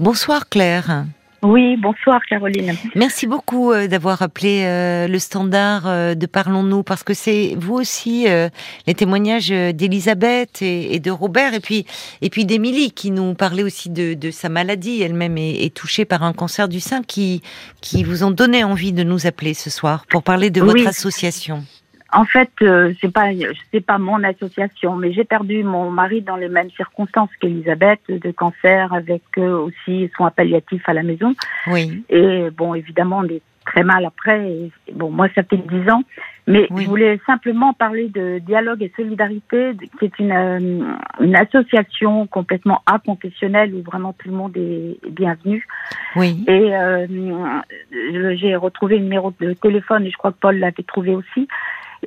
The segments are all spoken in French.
Bonsoir Claire. Oui, bonsoir Caroline. Merci beaucoup euh, d'avoir appelé euh, le standard euh, de Parlons-nous parce que c'est vous aussi les témoignages d'Elisabeth et, de Robert et puis et puis d'Émilie qui nous parlait aussi de, sa maladie. Elle-même est, touchée par un cancer du sein qui qui vous ont donné envie de nous appeler ce soir pour parler de votre association. En fait, euh, c'est pas c'est pas mon association, mais j'ai perdu mon mari dans les mêmes circonstances qu'Elisabeth, de cancer, avec euh, aussi soins palliatifs à la maison. Oui. Et bon, évidemment, on est très mal après. bon, moi, ça fait dix ans, mais je voulais simplement parler de Dialogue et Solidarité, qui est une, euh, une association complètement inconfessionnelle où vraiment tout le monde est bienvenu. Oui. Et euh, j'ai retrouvé le numéro de téléphone et je crois que Paul l'avait trouvé aussi.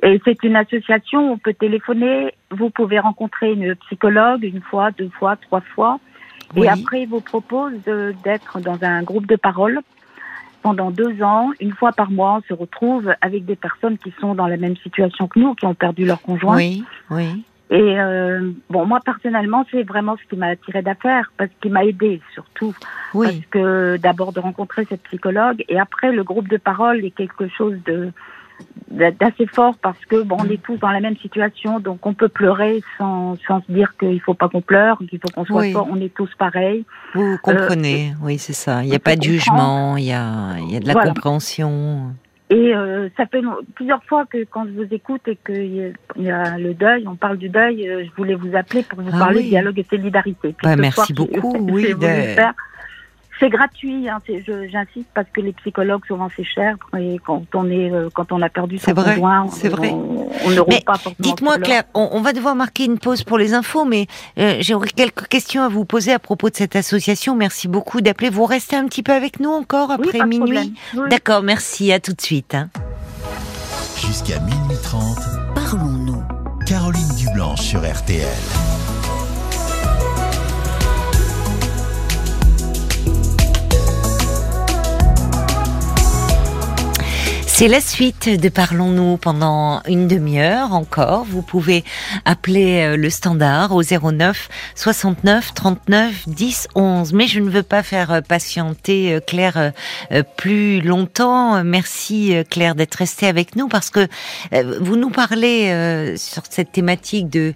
Et c'est une association où on peut téléphoner, vous pouvez rencontrer une psychologue une fois, deux fois, trois fois. Et après, il vous propose d'être dans un groupe de parole pendant deux ans, une fois par mois, on se retrouve avec des personnes qui sont dans la même situation que nous, qui ont perdu leur conjoint. Oui, oui. Et euh, bon, moi personnellement, c'est vraiment ce qui m'a attiré d'affaire, parce qu'il m'a aidé surtout. Oui. Parce que d'abord de rencontrer cette psychologue, et après le groupe de parole est quelque chose de d'assez fort parce que bon, on est tous dans la même situation, donc on peut pleurer sans, sans se dire qu'il faut pas qu'on pleure, qu'il faut qu'on soit fort. On est tous pareils. Vous comprenez, euh, oui, c'est ça. Il n'y a pas de jugement, il y a, il y a de la compréhension. Et euh, ça fait plusieurs fois que quand je vous écoute et qu'il y a le deuil, on parle du deuil, euh, je voulais vous appeler pour vous ah parler de dialogue et solidarité. Bah, merci beaucoup. oui, c'est gratuit, hein, j'insiste parce que les psychologues souvent c'est cher et quand on est euh, quand on a perdu son conjoint, c'est vrai. on, ne roule pas forcément. Dites-moi Claire, on, va devoir marquer une pause pour les infos, mais euh, j'aurais quelques questions à vous poser à propos de cette association. Merci beaucoup d'appeler. Vous restez un petit peu avec nous encore après minuit. D'accord, merci. À tout de suite. Hein. Jusqu'à minuit 30, parlons-nous. Caroline Dublanche sur RTL. C'est la suite de Parlons-nous pendant une demi-heure encore. Vous pouvez appeler euh, le standard au 09 69 39 10 11. Mais je ne veux pas faire euh, patienter euh, Claire plus longtemps. Merci Claire d'être restée avec nous parce que vous nous parlez sur cette thématique de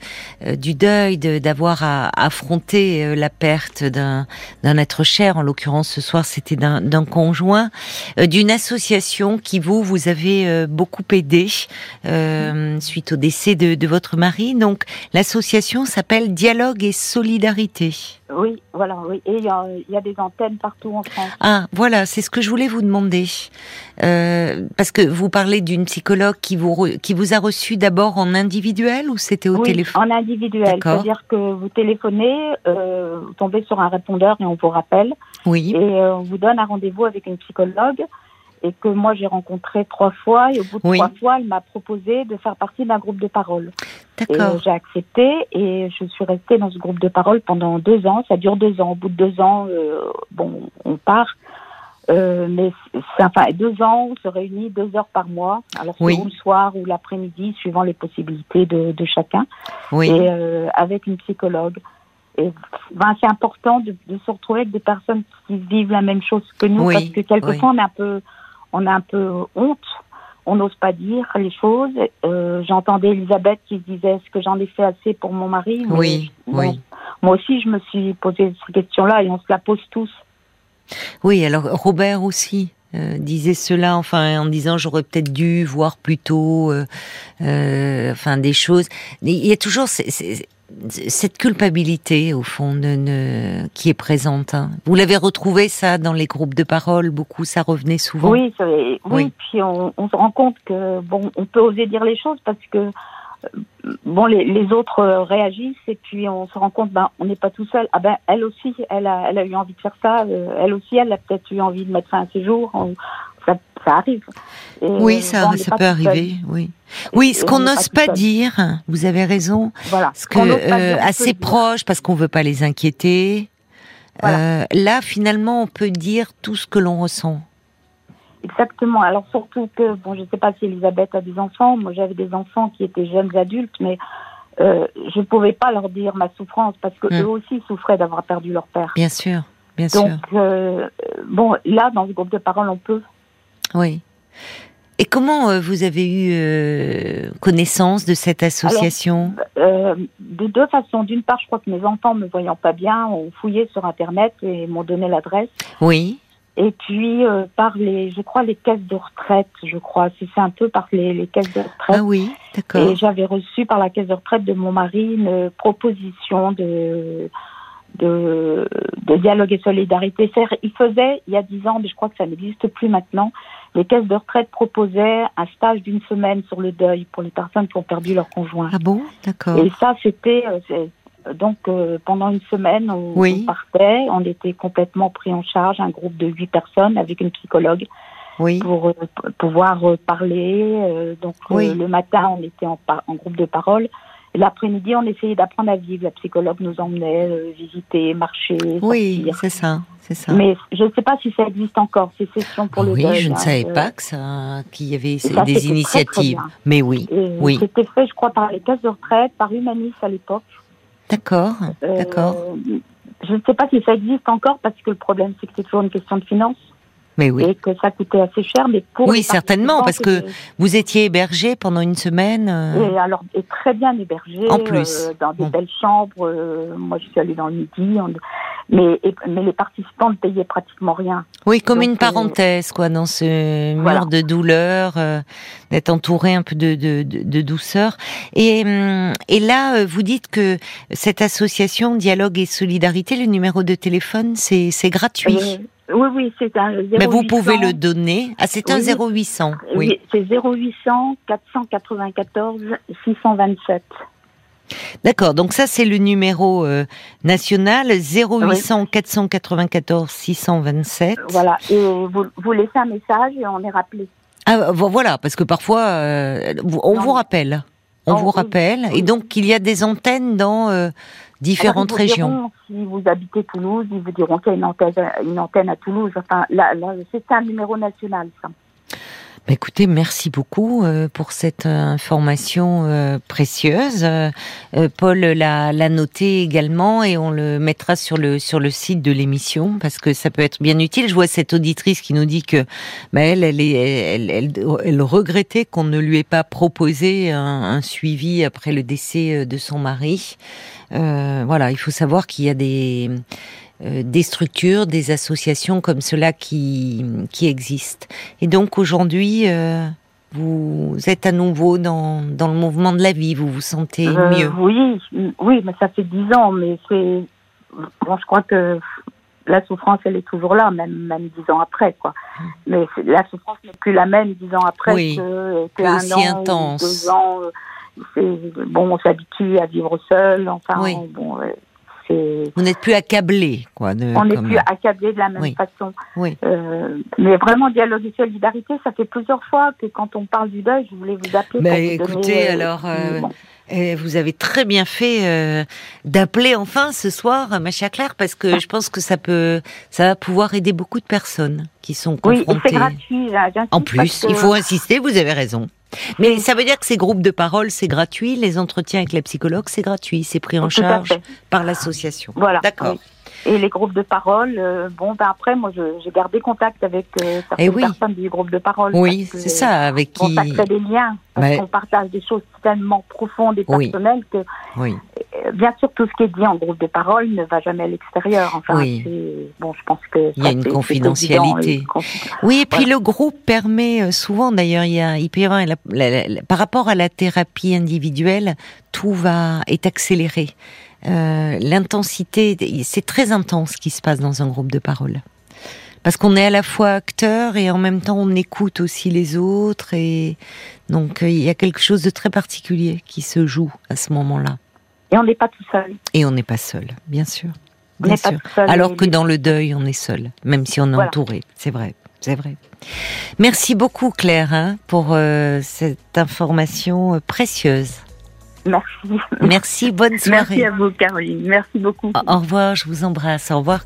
du deuil, d'avoir à affronter la perte d'un être cher. En l'occurrence, ce soir, c'était d'un conjoint, d'une association qui vous vous avez euh, beaucoup aidé euh, suite au décès de, votre mari. Donc l'association s'appelle Dialogue et Solidarité. Oui, voilà, oui. Et il y, a, des antennes partout en France. Ah, voilà, c'est ce que je voulais vous demander. Euh, parce que vous parlez d'une psychologue qui vous, qui vous a reçu d'abord en individuel ou c'était au oui, téléphone? en individuel. C'est-à-dire que vous téléphonez, vous tombez sur un répondeur et on vous rappelle. Oui. Et on vous donne un rendez-vous avec une psychologue et que moi j'ai rencontré trois fois et au bout de trois fois elle m'a proposé de faire partie d'un groupe de parole. D'accord. J'ai accepté et je suis restée dans ce groupe de parole pendant deux ans. Ça dure deux ans. Au bout de deux ans, euh, bon, on part. Euh, mais enfin deux ans, on se réunit deux heures par mois. Alors oui. le soir ou l'après-midi, suivant les possibilités de, de chacun. Oui. Et euh, avec une psychologue. Et ben, c'est important de, de, se retrouver avec des personnes qui vivent la même chose que nous, parce que quelquefois on est un peu on a un peu honte, on n'ose pas dire les choses. Euh, j'entendais Elisabeth qui disait est-ce que j'en ai fait assez pour mon mari? Oui, oui. Moi aussi, je me suis posé cette question-là et on se la pose tous. Oui, alors Robert aussi. Euh, disait cela, enfin en disant j'aurais peut-être dû voir plus tôt, euh, enfin des choses. Il y a toujours cette culpabilité au fond qui est présente. Hein. Vous l'avez retrouvé ça dans les groupes de parole beaucoup, ça revenait souvent? Oui, oui, puis on, se rend compte que bon, on peut oser dire les choses parce que euh, bon, les, les autres réagissent et puis on se rend compte, ben, on n'est pas tout seul. Ah ben, elle aussi, elle a, elle a eu envie de faire ça. Euh, elle aussi, elle a peut-être eu envie de mettre fin à ses jours. ça, ça, arrive. Oui, ça, ça peut arriver. Oui. Oui, ce qu'on n'ose pas dire, vous avez raison. Voilà. Ce que euh, assez proche parce qu'on veut pas les inquiéter. Euh, là, finalement, on peut dire tout ce que l'on ressent. Exactement. Alors surtout que, bon, je ne sais pas si Elisabeth a des enfants. Moi, j'avais des enfants qui étaient jeunes adultes, mais euh, je ne pouvais pas leur dire ma souffrance parce que hmm. eux aussi souffraient d'avoir perdu leur père. Bien sûr. bien sûr. Donc, euh, bon, là, dans le groupe de parole, on peut. Oui. Et comment euh, vous avez eu euh, connaissance de cette association? Euh, De deux façons. D'une part, je crois que mes enfants, me voyant pas bien, ont fouillé sur Internet et m'ont donné l'adresse. Oui. Et puis euh, par les, je crois les caisses de retraite, je crois, c'est c'est un peu par les, les caisses de retraite. Ah oui, d'accord. Et j'avais reçu par la caisse de retraite de mon mari une proposition de de, de dialogue et solidarité. Il faisait, il y a dix ans, mais je crois que ça n'existe plus maintenant, les caisses de retraite proposaient un stage d'une semaine sur le deuil pour les personnes qui ont perdu leur conjoint. Ah bon, d'accord. Et ça, c'était euh, c'est- donc euh, pendant une semaine, on, Oui. on partait, on était complètement pris en charge, un groupe de huit personnes avec une psychologue Oui, pour euh, pouvoir euh, parler. euh, donc euh, Oui. le matin, on était en groupe de parole. L'après-midi, on essayait d'apprendre à vivre. La psychologue nous emmenait euh, visiter, marcher, oui, c'est ça, c'est ça. Mais je ne sais pas si ça existe encore, ces sessions pour le oui, deuil. je ne hein. savais Euh, pas que ça, qu'il y avait ça, des c'était très, très initiatives. Mais oui, et oui. C'était fait, je crois, par les caisses de retraite, par Humanis à l'époque. d'accord, Euh, d'accord. Je ne sais pas si ça existe encore parce que le problème c'est que c'est toujours une question de finances Mais oui. et que ça coûtait assez cher. Mais pour Oui, certainement, parce que Vous étiez hébergé pendant une semaine. c'était- euh, et alors et très bien hébergé En plus. euh, dans des Bon. belles chambres. euh, moi, je suis allée dans le midi. on- mais et- mais les participants ne payaient pratiquement rien. Oui, comme Donc, une parenthèse, quoi, dans ce mur voilà. de douleur, d'être entouré un peu de, de, de, de douceur. Et, hum, et là, vous dites que cette association Dialogue et Solidarité, le numéro de téléphone, c'est c'est gratuit. Oui, oui, c'est un 0800. Mais vous pouvez le donner. Ah, c'est un Oui. 0800. Oui. C'est 0800 494 627. D'accord. Donc ça, c'est le numéro euh, national 0800 494 627. Voilà. Et vous, vous laissez un message et on est rappelé. Ah, vo- voilà, parce que parfois, euh, on Non, vous rappelle. On Oh, vous rappelle. oui. Et donc, il y a des antennes dans euh, différentes Alors, ils vous régions. diront, si vous habitez Toulouse, ils vous diront qu'il y a une antenne, une antenne à Toulouse. Enfin, là, là c'est un numéro national, ça. Bah, écoutez, merci beaucoup euh, pour cette euh, information euh, précieuse. Paul l'a l'a noté également et on le mettra sur le sur le site de l'émission parce que ça peut être bien utile. Je vois cette auditrice qui nous dit que bah, elle elle, est, elle, elle, elle regrettait qu'on ne lui ait pas proposé un, un suivi après le décès de son mari. Euh, voilà, il faut savoir qu'il y a des des structures, des associations comme cela qui, qui existent. Et donc aujourd'hui, euh, vous êtes à nouveau dans, dans le mouvement de la vie, vous vous sentez Euh, mieux. Oui, oui, mais ça fait dix ans, mais c'est. Bon, je crois que la souffrance, elle est toujours là, même, même dix ans après, quoi. Mais c'est- la souffrance n'est plus la même dix ans après. Oui, que, que plus un aussi an, ou intense. deux ans. euh, c'est- Bon, on s'habitue à vivre seul, enfin, Oui. bon, euh, c'est. Vous n'êtes plus accablé, quoi. De, On n'est plus accablé de la même Oui. façon. Oui. Euh, mais vraiment, dialogue et solidarité, ça fait plusieurs fois que quand on parle du deuil, je voulais vous appeler. Pour vous écoutez, donner, euh, alors, euh, bon. Et vous avez très bien fait euh, d'appeler enfin ce soir, ma chère Claire, parce que je pense que ça peut, ça va pouvoir aider beaucoup de personnes qui sont Oui, confrontées. c'est gratuit. là, j'insiste En plus, il faut insister, vous avez raison. Mais ça veut dire que ces groupes de parole, c'est gratuit, les entretiens avec la psychologue, c'est gratuit, c'est pris en Tout charge par l'association. Voilà. D'accord. oui. Et les groupes de parole, euh, bon, ben après, moi, j'ai gardé contact avec euh, certaines Eh oui. personnes du groupe de parole. Oui, c'est ça, avec qui. ça crée des liens, parce qu'on partage des choses tellement profondes et Oui. personnelles que, Oui. Bien sûr, tout ce qui est dit en groupe de parole ne va jamais à l'extérieur. Enfin, Oui. bon, je pense que Il y a une confidentialité. évident, Oui, et puis Voilà. le groupe permet euh, souvent, d'ailleurs, il y a, la- la- la- par rapport à la thérapie individuelle, tout va est accéléré. Euh, L'intensité, c'est très intense ce qui se passe dans un groupe de parole, parce qu'on est à la fois acteur et en même temps on écoute aussi les autres et donc euh, il y a quelque chose de très particulier qui se joue à ce moment-là. Et on n'est pas tout seul. Et on n'est pas seul, bien sûr. On n'est pas sûr. tout seul. Alors que les- dans le deuil, on est seul, même si on est Voilà. entouré. C'est vrai, c'est vrai. Merci beaucoup Claire hein, pour euh, cette information euh, précieuse. Merci. Merci, bonne soirée. Merci à vous, Caroline. Merci beaucoup. Au au revoir, je vous embrasse. Au revoir Claire.